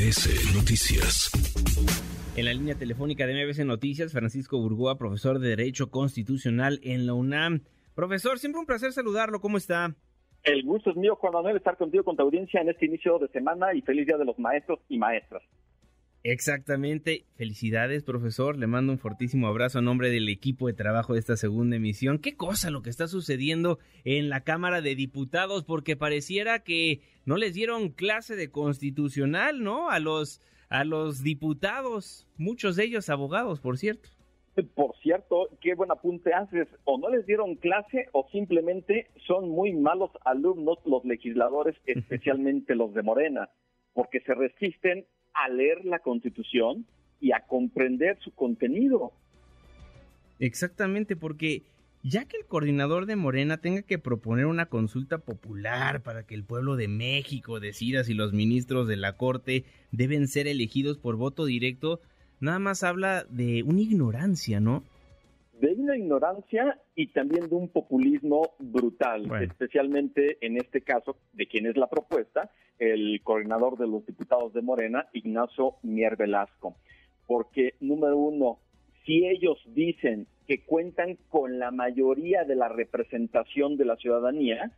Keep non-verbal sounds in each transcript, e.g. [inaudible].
MBS Noticias. En la línea telefónica de MBS Noticias, Francisco Burgoa, profesor de Derecho Constitucional en la UNAM. Profesor, siempre un placer saludarlo. ¿Cómo está? El gusto es mío, Juan Manuel, estar contigo con tu audiencia en este inicio de semana y feliz día de los maestros y maestras. Exactamente. Felicidades, profesor. Le mando un fortísimo abrazo a nombre del equipo de trabajo de esta segunda emisión. Qué cosa lo que está sucediendo en la Cámara de Diputados, porque pareciera que no les dieron clase de constitucional, ¿no? A los a los diputados, muchos de ellos abogados, por cierto. Por cierto, qué buen apunte haces. O no les dieron clase o simplemente son muy malos alumnos los legisladores, [laughs] especialmente los de Morena, porque se resisten a leer la Constitución y a comprender su contenido. Exactamente, porque ya que el coordinador de Morena tenga que proponer una consulta popular para que el pueblo de México decida si los ministros de la Corte deben ser elegidos por voto directo, nada más habla de una ignorancia, ¿no? De una ignorancia y también de un populismo brutal, especialmente en este caso de quien es la propuesta, el coordinador de los diputados de Morena, Ignacio Mier Velasco. Porque, número uno, si ellos dicen que cuentan con la mayoría de la representación de la ciudadanía,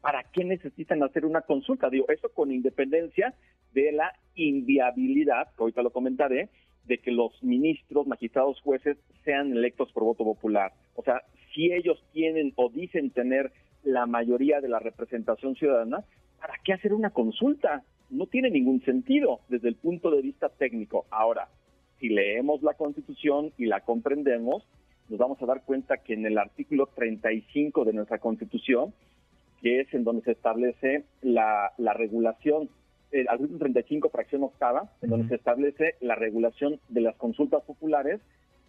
¿para qué necesitan hacer una consulta? Digo, eso con independencia de la inviabilidad, que ahorita lo comentaré, de que los ministros, magistrados, jueces sean electos por voto popular. O sea, si ellos tienen o dicen tener la mayoría de la representación ciudadana, ¿para qué hacer una consulta? No tiene ningún sentido desde el punto de vista técnico. Ahora, si leemos la Constitución y la comprendemos, nos vamos a dar cuenta que en el artículo 35 de nuestra Constitución, que es en donde se establece la, regulación, el artículo 35, fracción octava, en donde se establece la regulación de las consultas populares,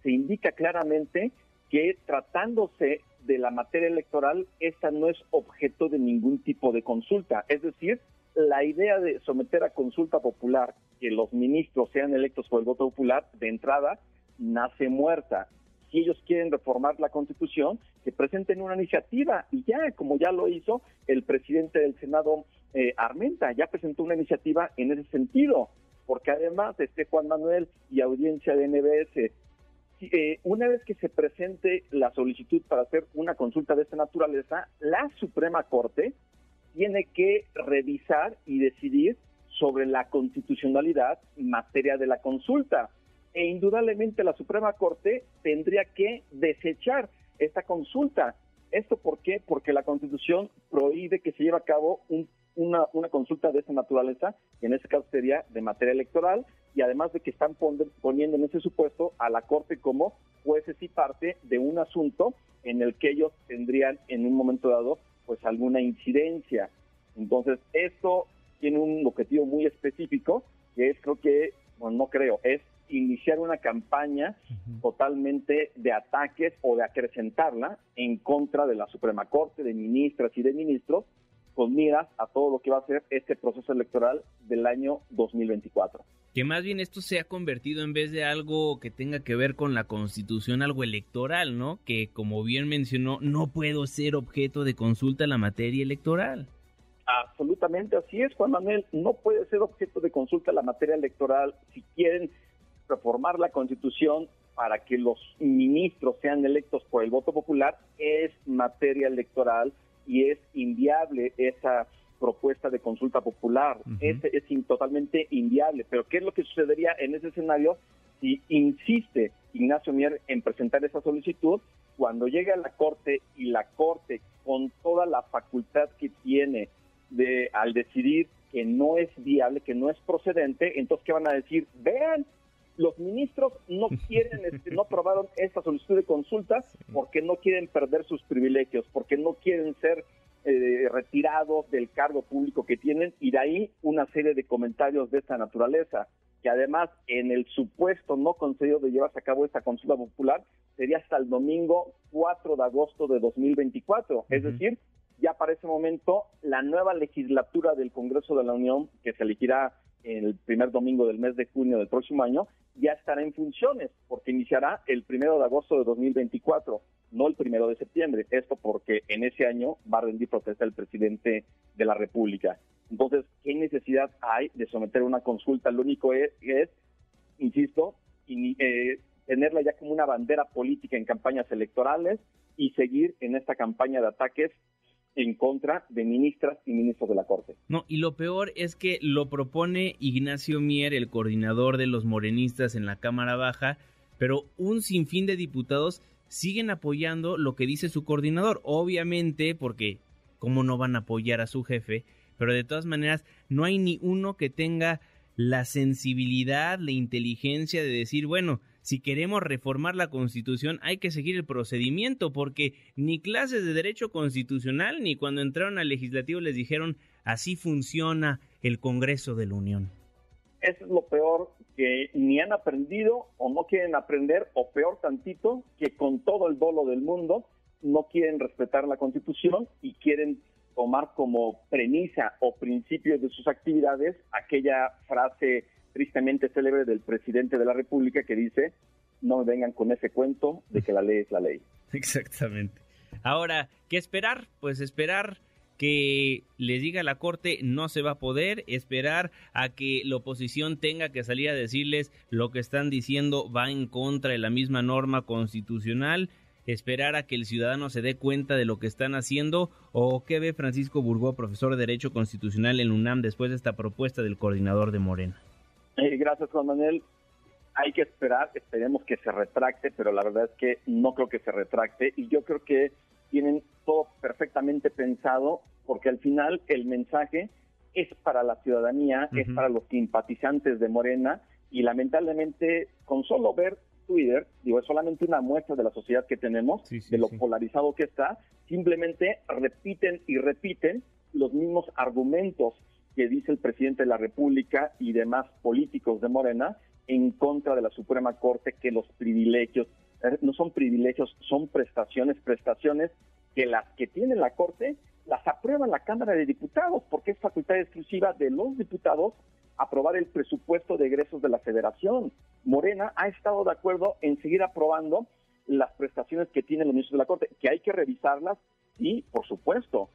se indica claramente que tratándose de la materia electoral, esta no es objeto de ningún tipo de consulta. Es decir, la idea de someter a consulta popular que los ministros sean electos por el voto popular, de entrada, nace muerta. Si ellos quieren reformar la constitución, que presenten una iniciativa y ya, como ya lo hizo el presidente del Senado, eh, Armenta, ya presentó una iniciativa en ese sentido, porque además, este Juan Manuel y audiencia de NBS, eh, una vez que se presente la solicitud para hacer una consulta de esta naturaleza, la Suprema Corte tiene que revisar y decidir sobre la constitucionalidad en materia de la consulta. E indudablemente la Suprema Corte tendría que desechar esta consulta. ¿Esto por qué? Porque la Constitución prohíbe que se lleve a cabo una, una, consulta de esta naturaleza, que en este caso sería de materia electoral, y además de que están poniendo en ese supuesto a la Corte como jueces y parte de un asunto en el que ellos tendrían en un momento dado pues alguna incidencia. Entonces, esto tiene un objetivo muy específico, que es, creo que, bueno, no creo, es iniciar una campaña totalmente de ataques o de acrecentarla en contra de la Suprema Corte, de ministras y de ministros, con miras a todo lo que va a ser este proceso electoral del año 2024. Que más bien esto se ha convertido en vez de algo que tenga que ver con la constitución, algo electoral, ¿no? Que como bien mencionó, no puedo ser objeto de consulta en la materia electoral. Absolutamente así es, Juan Manuel. No puede ser objeto de consulta la materia electoral si quieren reformar la constitución para que los ministros sean electos por el voto popular, es materia electoral y es inviable esa propuesta de consulta popular. es, es totalmente inviable. Pero ¿qué es lo que sucedería en ese escenario si insiste Ignacio Mier en presentar esa solicitud? Cuando llegue a la Corte y la Corte, con toda la facultad que tiene de al decidir que no es viable, que no es procedente, entonces ¿qué van a decir? Vean, los ministros no [laughs] quieren, este, no aprobaron esta solicitud de consulta porque no quieren perder sus privilegios, porque no quieren ser eh, retirados del cargo público que tienen y de ahí una serie de comentarios de esta naturaleza, que además en el supuesto no concedido de llevarse a cabo esta consulta popular sería hasta el domingo 4 de agosto de 2024, es decir, ya para ese momento la nueva legislatura del Congreso de la Unión, que se elegirá el primer domingo del mes de junio del próximo año, ya estará en funciones, porque iniciará el primero de agosto de 2024, no el primero de septiembre. Esto porque en ese año va a rendir protesta el presidente de la República. Entonces, ¿qué necesidad hay de someter una consulta? Lo único es, insisto, eh, tenerla ya como una bandera política en campañas electorales y seguir en esta campaña de ataques en contra de ministras y ministros de la Corte. No, y lo peor es que lo propone Ignacio Mier, el coordinador de los morenistas en la Cámara Baja, pero un sinfín de diputados siguen apoyando lo que dice su coordinador. Obviamente, porque cómo no van a apoyar a su jefe, pero de todas maneras no hay ni uno que tenga la sensibilidad, la inteligencia de decir, bueno, si queremos reformar la Constitución hay que seguir el procedimiento, porque ni clases de derecho constitucional ni cuando entraron al legislativo les dijeron así funciona el Congreso de la Unión. Eso es lo peor, que ni han aprendido o no quieren aprender, o peor tantito, que con todo el dolo del mundo no quieren respetar la Constitución y quieren tomar como premisa o principio de sus actividades aquella frase tristemente célebre del presidente de la República que dice, no me vengan con ese cuento de que la ley es la ley. [laughs] Exactamente. Ahora, ¿qué esperar? Pues esperar que les diga la Corte no se va a poder, esperar a que la oposición tenga que salir a decirles lo que están diciendo va en contra de la misma norma constitucional, esperar a que el ciudadano se dé cuenta de lo que están haciendo o qué ve Francisco Burgó, profesor de Derecho Constitucional en UNAM después de esta propuesta del coordinador de Morena. Eh, gracias, Juan Manuel. Hay que esperar, esperemos que se retracte, pero la verdad es que no creo que se retracte y yo creo que tienen todo perfectamente pensado porque al final el mensaje es para la ciudadanía, es para los simpatizantes de Morena y lamentablemente con solo ver Twitter, digo, es solamente una muestra de la sociedad que tenemos, de lo polarizado que está, simplemente repiten y repiten los mismos argumentos que dice el presidente de la República y demás políticos de Morena en contra de la Suprema Corte que los privilegios, eh, no son privilegios, son prestaciones, prestaciones que las que tiene la Corte las aprueba la Cámara de Diputados, porque es facultad exclusiva de los diputados aprobar el presupuesto de egresos de la Federación. Morena ha estado de acuerdo en seguir aprobando las prestaciones que tienen los ministros de la Corte, que hay que revisarlas Sí, por supuesto.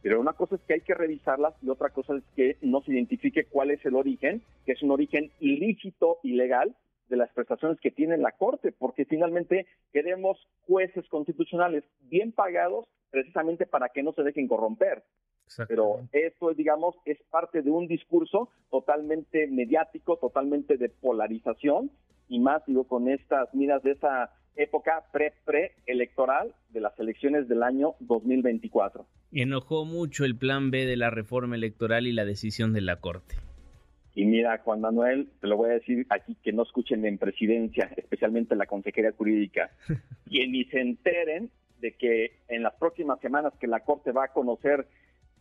Pero una cosa es que hay que revisarlas y otra cosa es que no se identifique cuál es el origen, que es un origen ilícito, ilegal, de las prestaciones que tiene la Corte, porque finalmente queremos jueces constitucionales bien pagados precisamente para que no se dejen corromper. Pero esto, digamos, es parte de un discurso totalmente mediático, totalmente de polarización, y más, digo, con estas miras de esa época pre-pre-electoral de las elecciones del año 2024. Enojó mucho el plan B de la reforma electoral y la decisión de la Corte. Y mira, Juan Manuel, te lo voy a decir aquí que no escuchen en presidencia, especialmente en la Consejería Jurídica, [laughs] y ni se enteren de que en las próximas semanas que la Corte va a conocer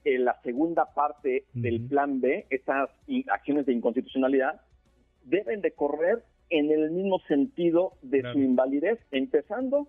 eh, la segunda parte del plan B, estas acciones de inconstitucionalidad, deben de correr en el mismo sentido de su invalidez, empezando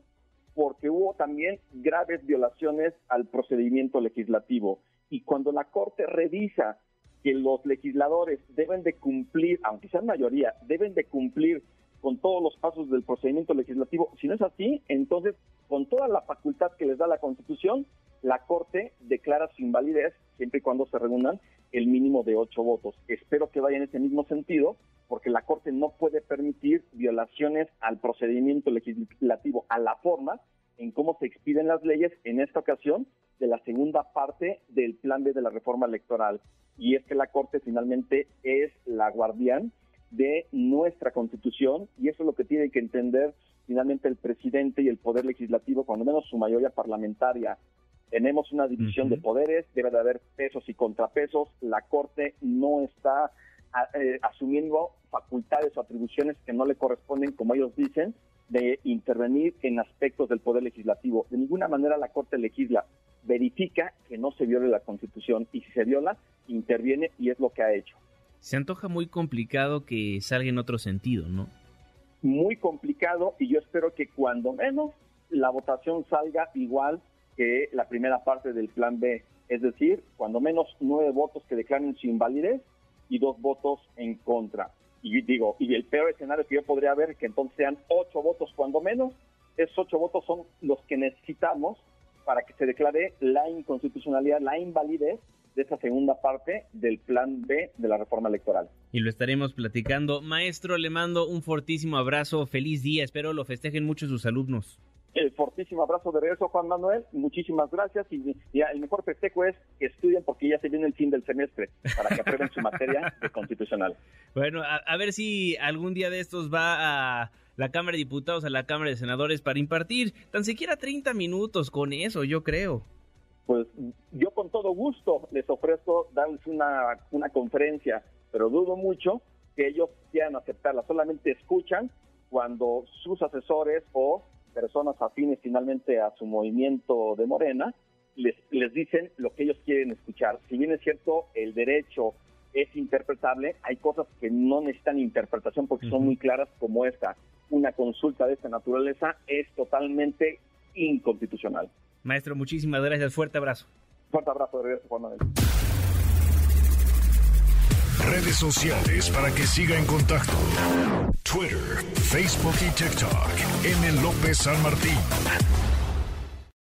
porque hubo también graves violaciones al procedimiento legislativo. Y cuando la Corte revisa que los legisladores deben de cumplir, aunque sean mayoría, deben de cumplir con todos los pasos del procedimiento legislativo, si no es así, entonces con toda la facultad que les da la Constitución, la Corte declara su invalidez siempre y cuando se reúnan el mínimo de ocho votos. Espero que vaya en ese mismo sentido, porque la Corte no puede permitir violaciones al procedimiento legislativo, a la forma en cómo se expiden las leyes, en esta ocasión, de la segunda parte del plan B de la reforma electoral. Y es que la Corte finalmente es la guardián de nuestra Constitución y eso es lo que tiene que entender finalmente el presidente y el Poder Legislativo, cuando menos su mayoría parlamentaria. Tenemos una división de poderes, debe de haber pesos y contrapesos, la Corte no está eh, asumiendo facultades o atribuciones que no le corresponden, como ellos dicen, de intervenir en aspectos del Poder Legislativo. De ninguna manera la Corte legisla, verifica que no se viole la Constitución y si se viola, interviene y es lo que ha hecho. Se antoja muy complicado que salga en otro sentido, ¿no? Muy complicado y yo espero que cuando menos la votación salga igual que la primera parte del plan B, es decir, cuando menos nueve votos que declaren su invalidez y dos votos en contra. Y digo, y el peor escenario que yo podría ver, que entonces sean ocho votos cuando menos, esos ocho votos son los que necesitamos para que se declare la inconstitucionalidad, la invalidez de esa segunda parte del plan B de la reforma electoral. Y lo estaremos platicando. Maestro, le mando un fortísimo abrazo, feliz día, espero lo festejen mucho sus alumnos. El fortísimo abrazo de regreso, Juan Manuel. Muchísimas gracias. Y el mejor festejo es que estudien porque ya se viene el fin del semestre para que aprueben su materia [laughs] de constitucional. Bueno, a, ver si algún día de estos va a la Cámara de Diputados, a la Cámara de Senadores para impartir tan siquiera 30 minutos con eso, yo creo. Pues yo con todo gusto les ofrezco darles una, una conferencia, pero dudo mucho que ellos quieran aceptarla. Solamente escuchan cuando sus asesores o personas afines finalmente a su movimiento de Morena, les, les dicen lo que ellos quieren escuchar. Si bien es cierto, el derecho es interpretable, hay cosas que no necesitan interpretación porque son muy claras como esta. Una consulta de esta naturaleza es totalmente inconstitucional. Maestro, muchísimas gracias. Fuerte abrazo. Fuerte abrazo de regreso, Juan Manuel. Redes sociales para que siga en contacto: Twitter, Facebook y TikTok. M. López San Martín.